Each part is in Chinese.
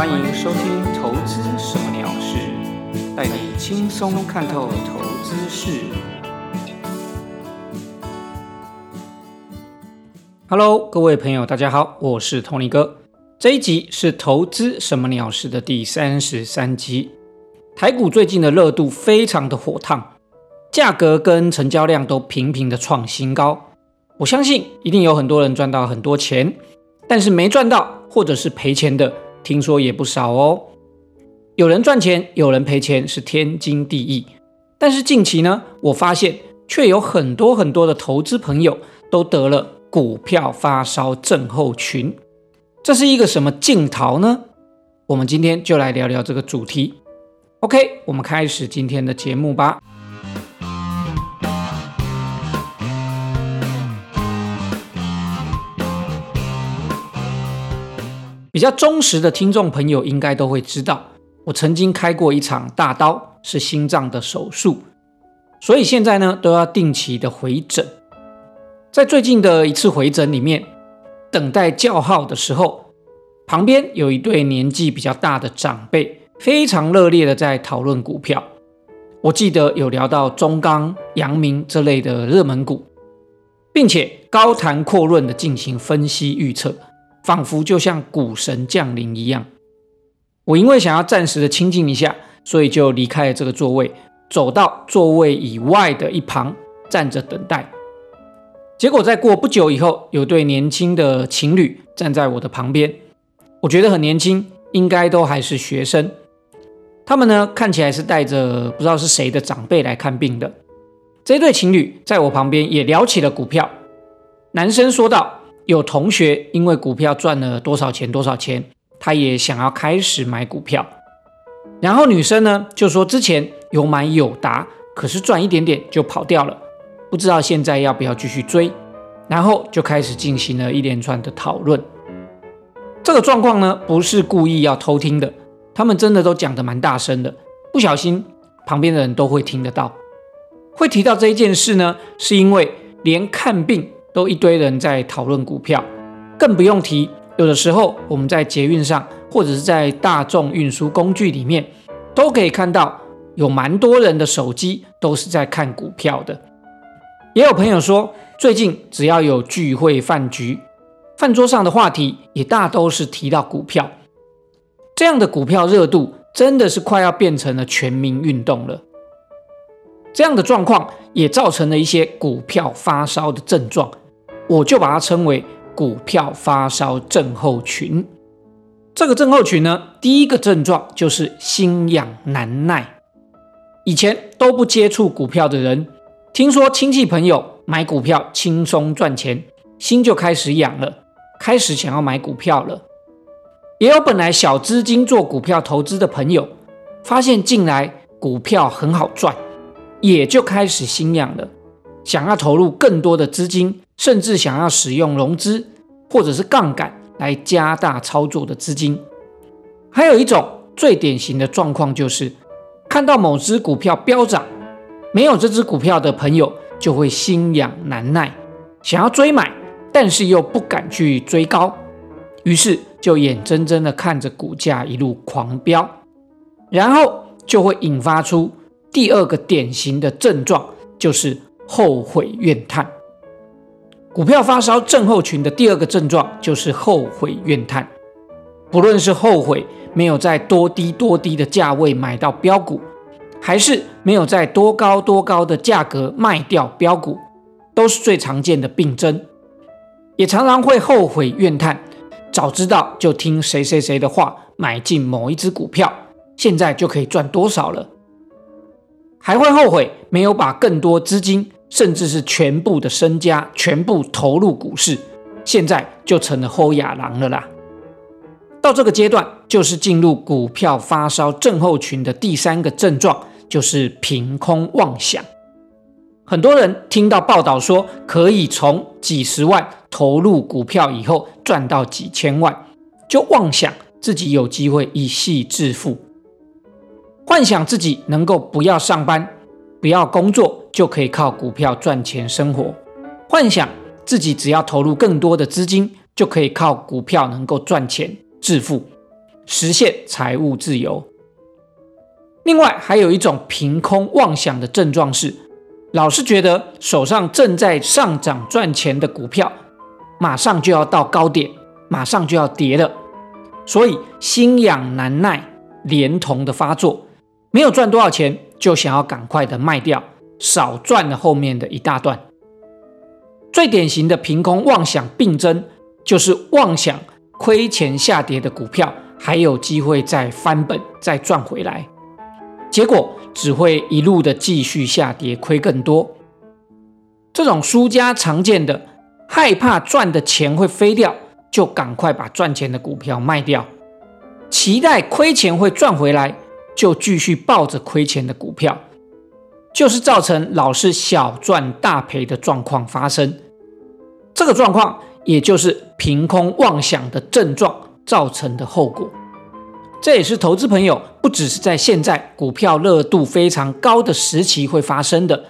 欢迎收听《投资什么鸟事》，带你轻松看透投资事。Hello，各位朋友，大家好，我是 Tony 哥。这一集是《投资什么鸟事》的第三十三集。台股最近的热度非常的火烫，价格跟成交量都频频的创新高。我相信一定有很多人赚到很多钱，但是没赚到或者是赔钱的，听说也不少哦。有人赚钱，有人赔钱是天经地义。但是近期呢，我发现却有很多很多的投资朋友都得了股票发烧症候群。这是一个什么镜头呢？我们今天就来聊聊这个主题。OK，我们开始今天的节目吧。比较忠实的听众朋友应该都会知道，我曾经开过一场大刀，是心脏的手术，所以现在呢都要定期的回诊。在最近的一次回诊里面，等待叫号的时候，旁边有一对年纪比较大的长辈，非常热烈的在讨论股票。我记得有聊到中钢、阳明这类的热门股，并且高谈阔论的进行分析预测。仿佛就像股神降临一样，我因为想要暂时的清静一下，所以就离开了这个座位，走到座位以外的一旁站着等待。结果在过不久以后，有对年轻的情侣站在我的旁边，我觉得很年轻，应该都还是学生。他们呢看起来是带着不知道是谁的长辈来看病的。这对情侣在我旁边也聊起了股票，男生说道。有同学因为股票赚了多少钱多少钱，他也想要开始买股票。然后女生呢就说之前有买友达，可是赚一点点就跑掉了，不知道现在要不要继续追。然后就开始进行了一连串的讨论。这个状况呢不是故意要偷听的，他们真的都讲得蛮大声的，不小心旁边的人都会听得到。会提到这一件事呢，是因为连看病。都一堆人在讨论股票，更不用提有的时候我们在捷运上或者是在大众运输工具里面，都可以看到有蛮多人的手机都是在看股票的。也有朋友说，最近只要有聚会饭局，饭桌上的话题也大都是提到股票。这样的股票热度真的是快要变成了全民运动了。这样的状况也造成了一些股票发烧的症状。我就把它称为股票发烧症候群。这个症候群呢，第一个症状就是心痒难耐。以前都不接触股票的人，听说亲戚朋友买股票轻松赚钱，心就开始痒了，开始想要买股票了。也有本来小资金做股票投资的朋友，发现近来股票很好赚，也就开始心痒了，想要投入更多的资金。甚至想要使用融资或者是杠杆来加大操作的资金，还有一种最典型的状况就是看到某只股票飙涨，没有这只股票的朋友就会心痒难耐，想要追买，但是又不敢去追高，于是就眼睁睁的看着股价一路狂飙，然后就会引发出第二个典型的症状，就是后悔怨叹。股票发烧症候群的第二个症状就是后悔怨叹，不论是后悔没有在多低多低的价位买到标股，还是没有在多高多高的价格卖掉标股，都是最常见的病症。也常常会后悔怨叹，早知道就听谁谁谁的话买进某一只股票，现在就可以赚多少了。还会后悔没有把更多资金。甚至是全部的身家全部投入股市，现在就成了后亚狼了啦。到这个阶段，就是进入股票发烧症候群的第三个症状，就是凭空妄想。很多人听到报道说可以从几十万投入股票以后赚到几千万，就妄想自己有机会一夕致富，幻想自己能够不要上班。不要工作就可以靠股票赚钱生活，幻想自己只要投入更多的资金就可以靠股票能够赚钱致富，实现财务自由。另外，还有一种凭空妄想的症状是，老是觉得手上正在上涨赚钱的股票，马上就要到高点，马上就要跌了，所以心痒难耐，连同的发作，没有赚多少钱，就想要赶快的卖掉，少赚了后面的一大段。最典型的凭空妄想病症，就是妄想亏钱下跌的股票还有机会再翻本、再赚回来。结果只会一路的继续下跌，亏更多。这种输家常见的害怕赚的钱会飞掉，就赶快把赚钱的股票卖掉；期待亏钱会赚回来，就继续抱着亏钱的股票，就是造成老是小赚大赔的状况发生。这个状况也就是凭空妄想的症状造成的后果。这也是投资朋友不只是在现在股票热度非常高的时期会发生的，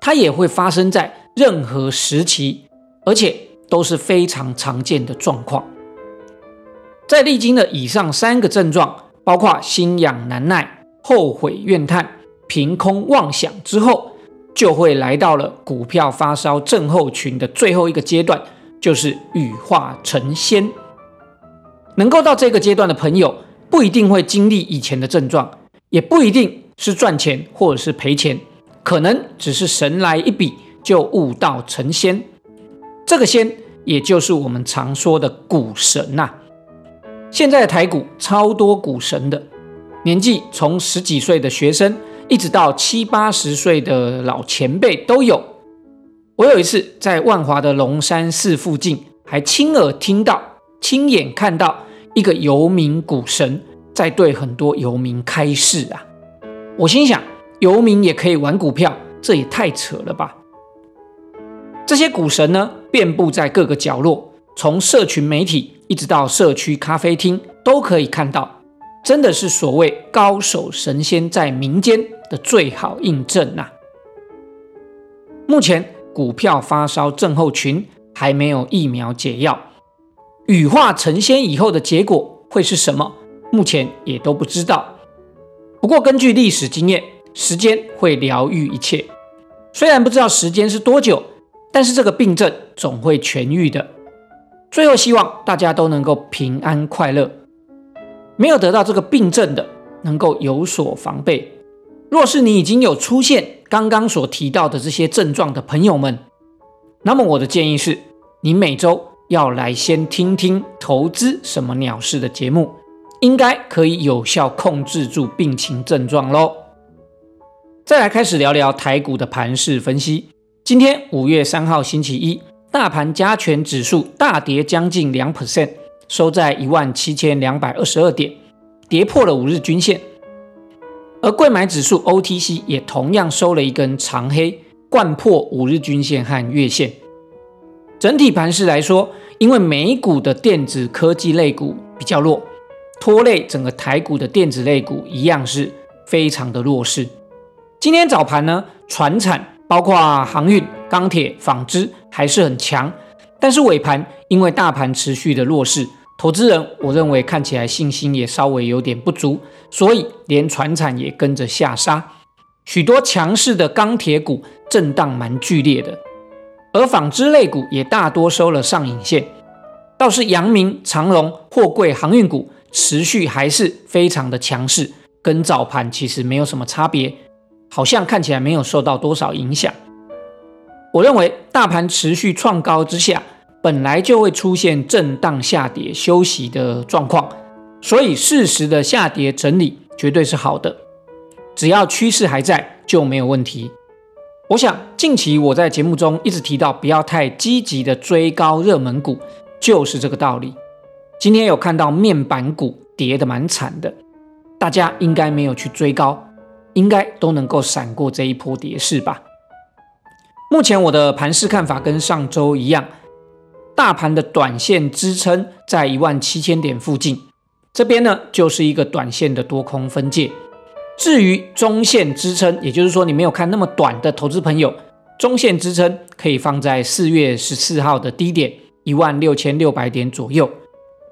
它也会发生在任何时期，而且都是非常常见的状况。在历经了以上三个症状，包括心痒难耐、后悔怨叹、凭空妄想之后，就会来到了股票发烧症候群的最后一个阶段，就是羽化成仙。能够到这个阶段的朋友。不一定会经历以前的症状，也不一定是赚钱或者是赔钱，可能只是神来一笔就悟道成仙。这个仙，也就是我们常说的股神呐。现在的台股超多股神的，年纪从十几岁的学生，一直到七八十岁的老前辈都有。我有一次在万华的龙山寺附近，还亲耳听到、亲眼看到。一个游民股神在对很多游民开示啊！我心想，游民也可以玩股票，这也太扯了吧！这些股神呢，遍布在各个角落，从社群媒体一直到社区咖啡厅都可以看到，真的是所谓高手神仙在民间的最好印证呐！目前股票发烧症候群还没有疫苗解药。羽化成仙以后的结果会是什么？目前也都不知道。不过根据历史经验，时间会疗愈一切。虽然不知道时间是多久，但是这个病症总会痊愈的。最后希望大家都能够平安快乐。没有得到这个病症的，能够有所防备。若是你已经有出现刚刚所提到的这些症状的朋友们，那么我的建议是，你每周。要来先听听投资什么鸟事的节目，应该可以有效控制住病情症状喽。再来开始聊聊台股的盘势分析。今天五月三号星期一，大盘加权指数大跌将近两 percent，收在一万七千两百二十二点，跌破了五日均线。而贵买指数 OTC 也同样收了一根长黑，贯破五日均线和月线。整体盘势来说，因为美股的电子科技类股比较弱，拖累整个台股的电子类股一样是非常的弱势。今天早盘呢，船产包括航运、钢铁、纺织还是很强，但是尾盘因为大盘持续的弱势，投资人我认为看起来信心也稍微有点不足，所以连船产也跟着下杀，许多强势的钢铁股震荡蛮剧烈的。而纺织类股也大多收了上影线，倒是阳明、长荣、货柜航运股持续还是非常的强势，跟早盘其实没有什么差别，好像看起来没有受到多少影响。我认为大盘持续创高之下，本来就会出现震荡下跌、休息的状况，所以适时的下跌整理绝对是好的，只要趋势还在就没有问题。我想，近期我在节目中一直提到，不要太积极的追高热门股，就是这个道理。今天有看到面板股跌得蛮惨的，大家应该没有去追高，应该都能够闪过这一波跌势吧。目前我的盘势看法跟上周一样，大盘的短线支撑在一万七千点附近，这边呢就是一个短线的多空分界。至于中线支撑，也就是说你没有看那么短的投资朋友，中线支撑可以放在四月十四号的低点一万六千六百点左右。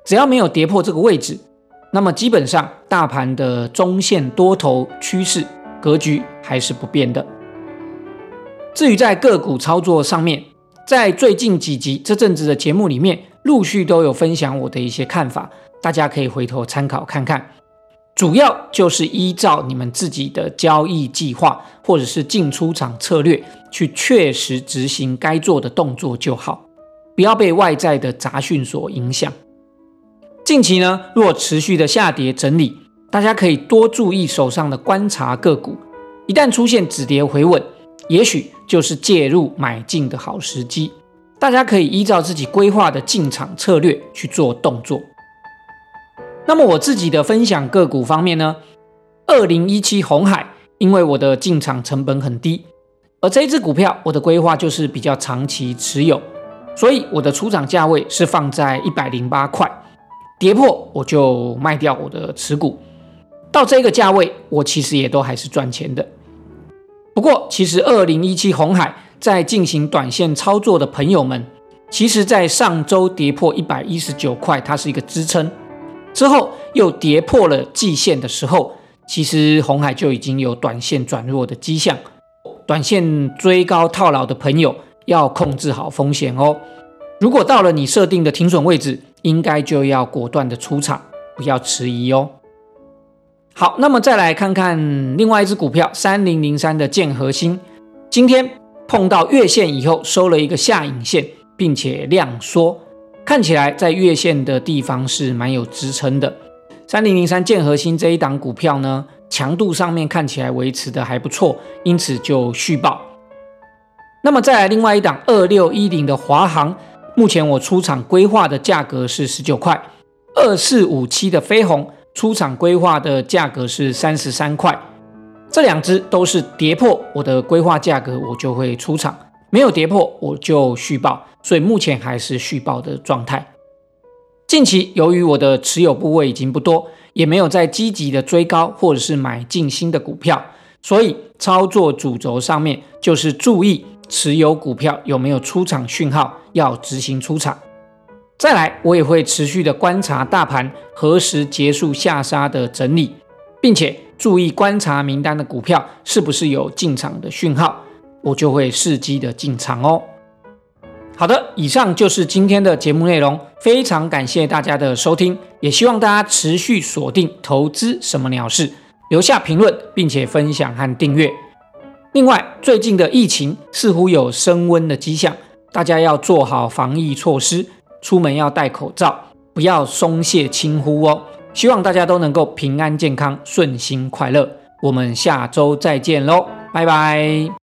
只要没有跌破这个位置，那么基本上大盘的中线多头趋势格局还是不变的。至于在个股操作上面，在最近几集这阵子的节目里面，陆续都有分享我的一些看法，大家可以回头参考看看。主要就是依照你们自己的交易计划或者是进出场策略，去确实执行该做的动作就好，不要被外在的杂讯所影响。近期呢，若持续的下跌整理，大家可以多注意手上的观察个股，一旦出现止跌回稳，也许就是介入买进的好时机。大家可以依照自己规划的进场策略去做动作。那么我自己的分享个股方面呢，二零一七红海，因为我的进场成本很低，而这一只股票我的规划就是比较长期持有，所以我的出场价位是放在一百零八块，跌破我就卖掉我的持股，到这个价位我其实也都还是赚钱的。不过其实二零一七红海在进行短线操作的朋友们，其实在上周跌破一百一十九块，它是一个支撑。之后又跌破了季线的时候，其实红海就已经有短线转弱的迹象。短线追高套牢的朋友要控制好风险哦。如果到了你设定的停损位置，应该就要果断的出场，不要迟疑哦。好，那么再来看看另外一只股票三零零三的建核心，今天碰到月线以后收了一个下影线，并且量缩。看起来在月线的地方是蛮有支撑的。三零零三建核心这一档股票呢，强度上面看起来维持的还不错，因此就续报。那么再来另外一档二六一零的华航，目前我出场规划的价格是十九块。二四五七的飞鸿出厂规划的价格是三十三块。这两只都是跌破我的规划价格，我就会出场。没有跌破，我就续报，所以目前还是续报的状态。近期由于我的持有部位已经不多，也没有在积极的追高或者是买进新的股票，所以操作主轴上面就是注意持有股票有没有出场讯号，要执行出场。再来，我也会持续的观察大盘何时结束下杀的整理，并且注意观察名单的股票是不是有进场的讯号。我就会伺机的进场哦。好的，以上就是今天的节目内容，非常感谢大家的收听，也希望大家持续锁定投资什么鸟事，留下评论，并且分享和订阅。另外，最近的疫情似乎有升温的迹象，大家要做好防疫措施，出门要戴口罩，不要松懈轻忽哦。希望大家都能够平安健康、顺心快乐。我们下周再见喽，拜拜。